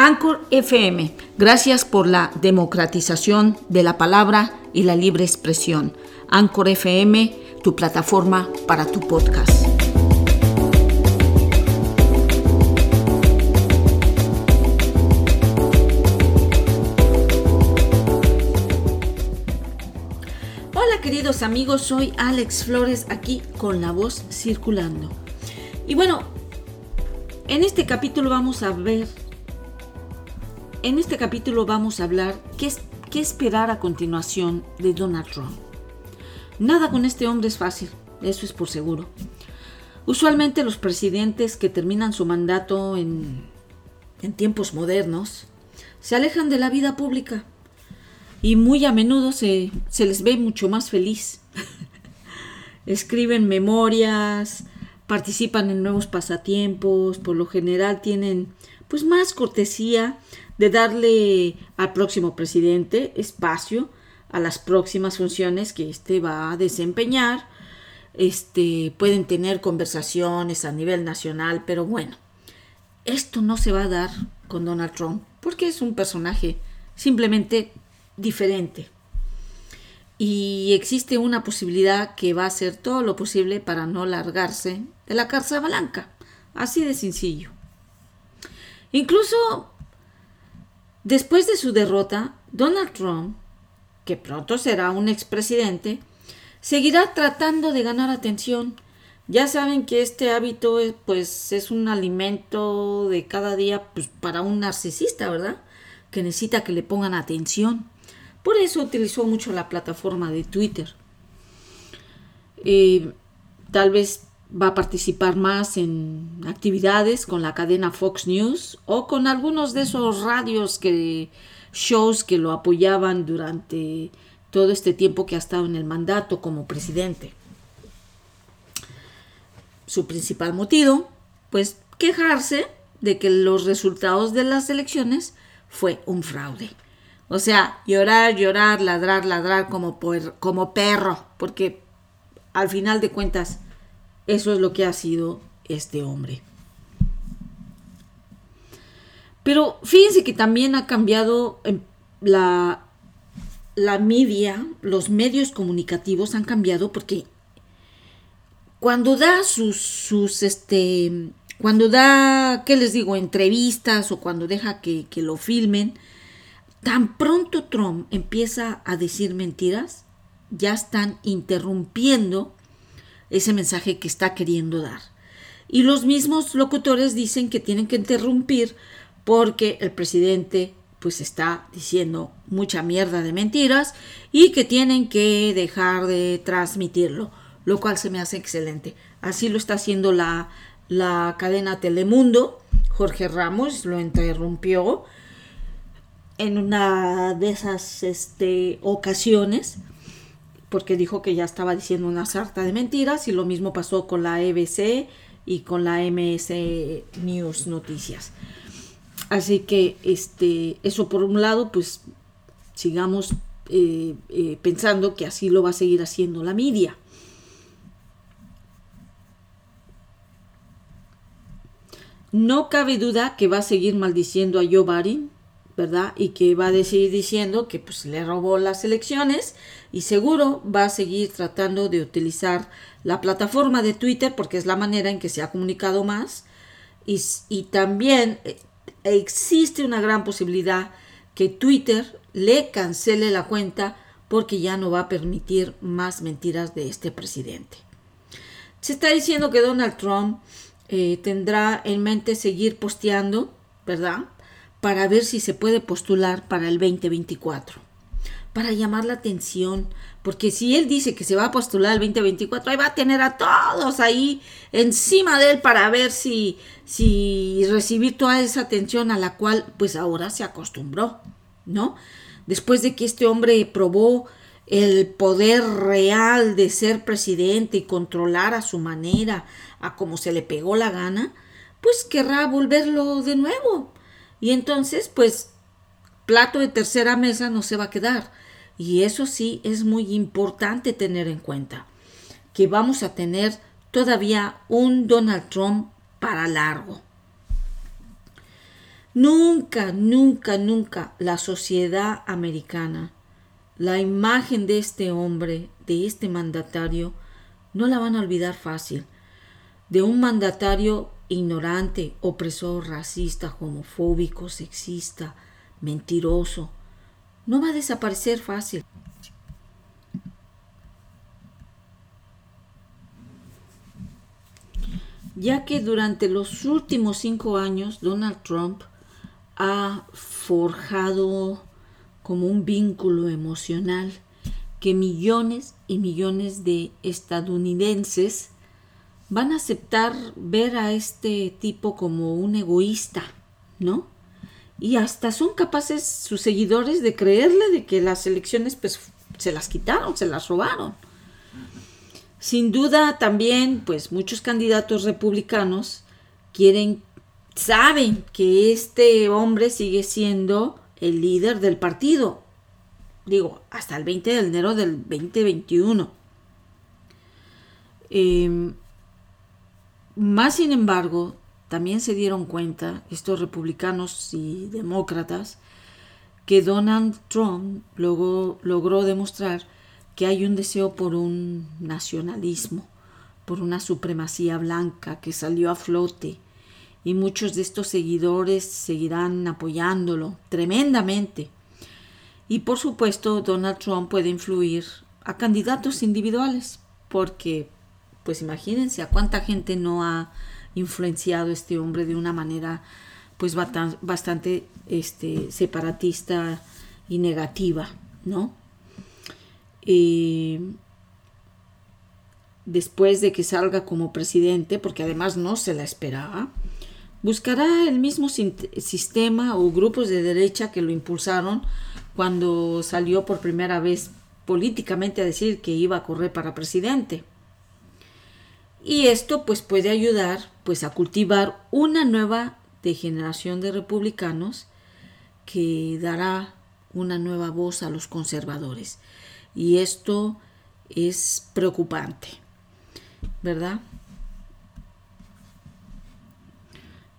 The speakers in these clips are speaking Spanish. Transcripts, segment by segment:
Anchor FM, gracias por la democratización de la palabra y la libre expresión. Anchor FM, tu plataforma para tu podcast. Hola queridos amigos, soy Alex Flores aquí con la voz circulando. Y bueno, en este capítulo vamos a ver en este capítulo vamos a hablar qué, esperar a continuación de Donald Trump. Nada con este hombre es fácil, eso es por seguro. Usualmente los presidentes que terminan su mandato en, en tiempos modernos se alejan de la vida pública y muy a menudo se, se les ve mucho más feliz. Escriben memorias, participan en nuevos pasatiempos, por lo general tienen pues más cortesía de darle al próximo presidente espacio a las próximas funciones que éste va a desempeñar. Este, pueden tener conversaciones a nivel nacional, pero bueno, esto no se va a dar con Donald Trump porque es un personaje simplemente diferente. Y existe una posibilidad que va a hacer todo lo posible para no largarse de la Casa Blanca. Así de sencillo. Incluso Después de su derrota, Donald Trump, que pronto será un expresidente, seguirá tratando de ganar atención. Ya saben que este hábito es, pues, es un alimento de cada día pues, para un narcisista, ¿verdad? Que necesita que le pongan atención. Por eso utilizó mucho la plataforma de Twitter. Eh, tal vez va a participar más en actividades con la cadena Fox News o con algunos de esos radios que shows que lo apoyaban durante todo este tiempo que ha estado en el mandato como presidente. Su principal motivo, pues quejarse de que los resultados de las elecciones fue un fraude. O sea, llorar, llorar, ladrar, ladrar como, como perro, porque al final de cuentas eso es lo que ha sido este hombre. Pero fíjense que también ha cambiado em, la, la media, los medios comunicativos han cambiado porque cuando da sus, sus este, cuando da, ¿qué les digo?, entrevistas o cuando deja que, que lo filmen, tan pronto Trump empieza a decir mentiras, ya están interrumpiendo ese mensaje que está queriendo dar. Y los mismos locutores dicen que tienen que interrumpir porque el presidente pues está diciendo mucha mierda de mentiras y que tienen que dejar de transmitirlo, lo cual se me hace excelente. Así lo está haciendo la, la cadena Telemundo. Jorge Ramos lo interrumpió en una de esas este, ocasiones porque dijo que ya estaba diciendo una sarta de mentiras y lo mismo pasó con la EBC y con la MS News Noticias. Así que este, eso por un lado, pues sigamos eh, eh, pensando que así lo va a seguir haciendo la media. No cabe duda que va a seguir maldiciendo a Joe Biden, ¿verdad? Y que va a seguir diciendo que pues le robó las elecciones y seguro va a seguir tratando de utilizar la plataforma de Twitter porque es la manera en que se ha comunicado más y, y también eh, existe una gran posibilidad que Twitter le cancele la cuenta porque ya no va a permitir más mentiras de este presidente. Se está diciendo que Donald Trump eh, tendrá en mente seguir posteando, ¿verdad? Para ver si se puede postular para el 2024 para llamar la atención, porque si él dice que se va a postular el 2024, ahí va a tener a todos ahí encima de él para ver si, si recibir toda esa atención a la cual pues ahora se acostumbró, ¿no? Después de que este hombre probó el poder real de ser presidente y controlar a su manera, a como se le pegó la gana, pues querrá volverlo de nuevo. Y entonces, pues, plato de tercera mesa no se va a quedar. Y eso sí es muy importante tener en cuenta, que vamos a tener todavía un Donald Trump para largo. Nunca, nunca, nunca la sociedad americana, la imagen de este hombre, de este mandatario, no la van a olvidar fácil. De un mandatario ignorante, opresor, racista, homofóbico, sexista, mentiroso. No va a desaparecer fácil. Ya que durante los últimos cinco años Donald Trump ha forjado como un vínculo emocional que millones y millones de estadounidenses van a aceptar ver a este tipo como un egoísta, ¿no? Y hasta son capaces sus seguidores de creerle de que las elecciones pues se las quitaron, se las robaron. Sin duda también pues muchos candidatos republicanos quieren saben que este hombre sigue siendo el líder del partido. Digo, hasta el 20 de enero del 2021. Em, más sin embargo, también se dieron cuenta estos republicanos y demócratas que Donald Trump logró, logró demostrar que hay un deseo por un nacionalismo, por una supremacía blanca que salió a flote y muchos de estos seguidores seguirán apoyándolo tremendamente. Y por supuesto Donald Trump puede influir a candidatos individuales porque pues imagínense a cuánta gente no ha influenciado este hombre de una manera pues bastante este, separatista y negativa, ¿no? Eh, después de que salga como presidente, porque además no se la esperaba, buscará el mismo sistema o grupos de derecha que lo impulsaron cuando salió por primera vez políticamente a decir que iba a correr para presidente. Y esto pues puede ayudar pues a cultivar una nueva degeneración de republicanos que dará una nueva voz a los conservadores. Y esto es preocupante, ¿verdad?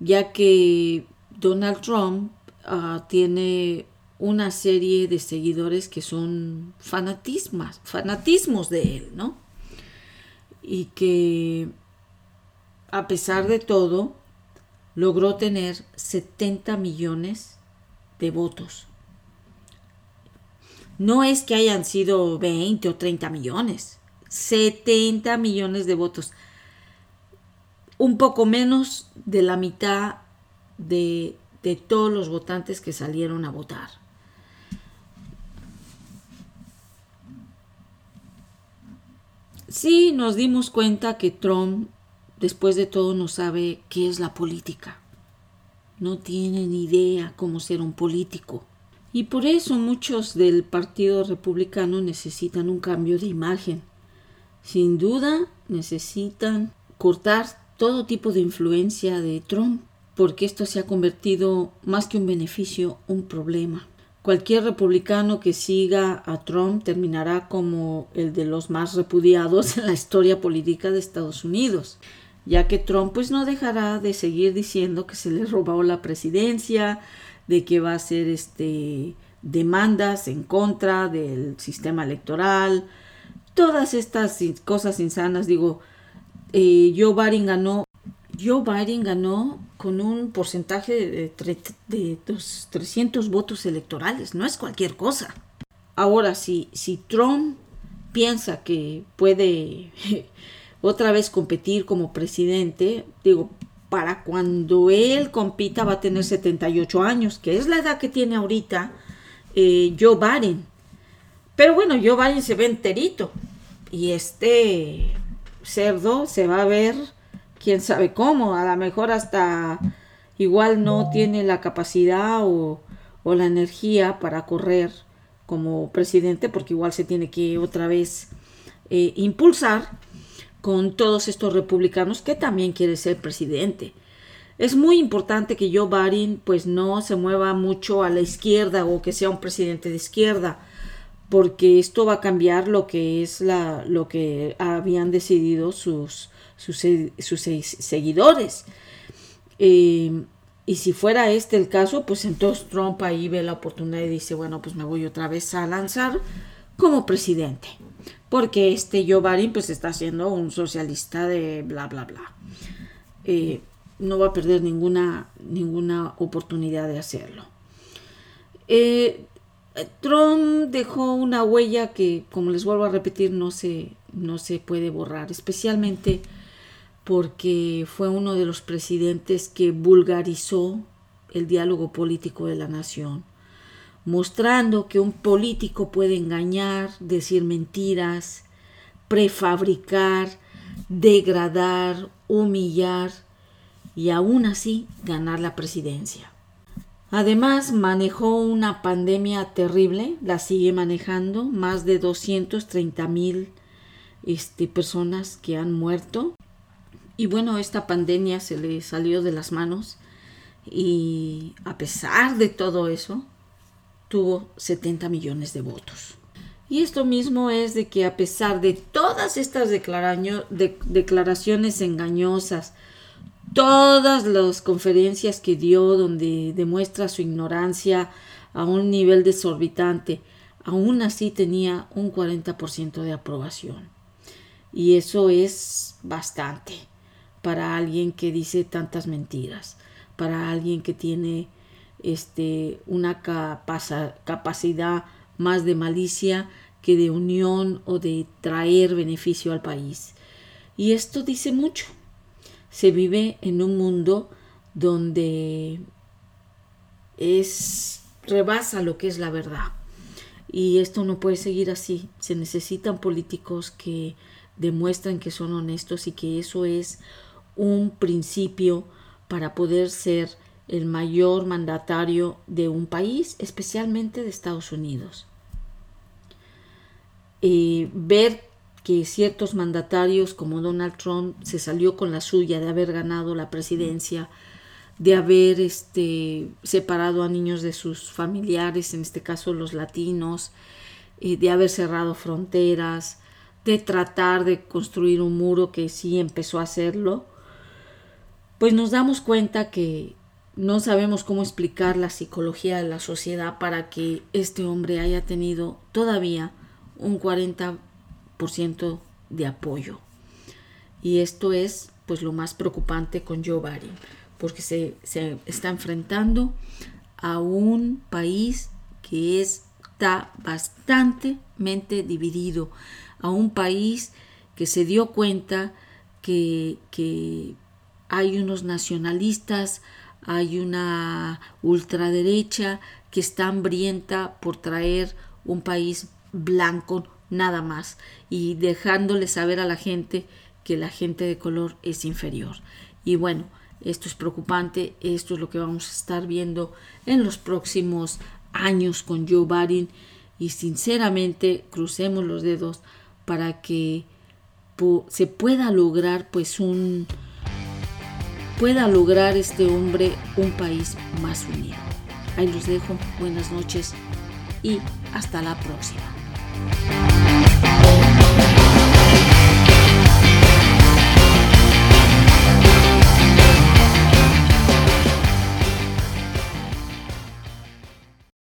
Ya que Donald Trump uh, tiene una serie de seguidores que son fanatismos, fanatismos de él, ¿no? Y que a pesar de todo logró tener 70 millones de votos. No es que hayan sido 20 o 30 millones, 70 millones de votos. Un poco menos de la mitad de, de todos los votantes que salieron a votar. Sí, nos dimos cuenta que Trump, después de todo, no sabe qué es la política. No tiene ni idea cómo ser un político. Y por eso muchos del Partido Republicano necesitan un cambio de imagen. Sin duda necesitan cortar todo tipo de influencia de Trump, porque esto se ha convertido más que un beneficio, un problema. Cualquier republicano que siga a Trump terminará como el de los más repudiados en la historia política de Estados Unidos, ya que Trump pues no dejará de seguir diciendo que se le robó la presidencia, de que va a hacer este demandas en contra del sistema electoral, todas estas cosas insanas, digo, eh, Joe Biden ganó Joe Biden ganó con un porcentaje de, de, 300 votos electorales, no es cualquier cosa. Ahora, si, si Trump piensa que puede otra vez competir como presidente, digo, para cuando él compita va a tener 78 años, que es la edad que tiene ahorita eh, Joe Biden. Pero bueno, Joe Biden se ve enterito y este cerdo se va a ver quién sabe cómo, a lo mejor hasta igual no tiene la capacidad o, la energía para correr como presidente, porque igual se tiene que otra vez eh, impulsar con todos estos republicanos que también quiere ser presidente. Es muy importante que Joe Biden pues no se mueva mucho a la izquierda o que sea un presidente de izquierda, porque esto va a cambiar lo que es la lo que habían decidido sus sus, seguidores. Eh, Y si fuera este el caso, pues entonces Trump ahí ve la oportunidad y dice, bueno, pues me voy otra vez a lanzar como presidente. Porque este Joe Biden pues está siendo un socialista de bla, bla, bla. Eh, no va a perder ninguna, ninguna oportunidad de hacerlo. Eh, Trump dejó una huella que, como les vuelvo a repetir, no se, no se puede borrar, especialmente porque fue uno de los presidentes que vulgarizó el diálogo político de la nación, mostrando que un político puede engañar, decir mentiras, prefabricar, degradar, humillar y aún así ganar la presidencia. Además, manejó una pandemia terrible, la sigue manejando, más de 230 mil este, personas que han muerto y bueno, esta pandemia se le salió de las manos y a pesar de todo eso, tuvo 70 millones de votos. Y esto mismo es de que a pesar de todas estas declaraciones engañosas, todas las conferencias que dio donde demuestra su ignorancia a un nivel desorbitante, aún así tenía un 40% de aprobación. Y eso es bastante para alguien que dice tantas mentiras, para alguien que tiene este, una capacidad más de malicia que de unión o de traer beneficio al país. Y esto dice mucho. Se vive en un mundo donde es rebasa lo que es la verdad. Y esto no puede seguir así. Se necesitan políticos que demuestren que son honestos y que eso es un principio para poder ser el mayor mandatario de un país, especialmente de Estados Unidos. Eh, ver que ciertos mandatarios como Donald Trump se salió con la suya de haber ganado la presidencia, de haber este, separado a niños de sus familiares, en este caso los latinos, eh, de haber cerrado fronteras, de tratar de construir un muro que sí empezó a hacerlo, pues nos damos cuenta que no sabemos cómo explicar la psicología de la sociedad para que este hombre haya tenido todavía un 40% de apoyo. Y esto es pues lo más preocupante con Joe porque se, se está enfrentando a un país que está bastante dividido, a un país que se dio cuenta que, que hay unos nacionalistas, hay una ultraderecha que está hambrienta por traer un país blanco nada más y dejándole saber a la gente que la gente de color es inferior. Y bueno, esto es preocupante, esto es lo que vamos a estar viendo en los próximos años con Joe Biden y sinceramente crucemos los dedos para que se pueda lograr pues un, pueda lograr este hombre un país más unido. Ahí los dejo, buenas noches y hasta la próxima.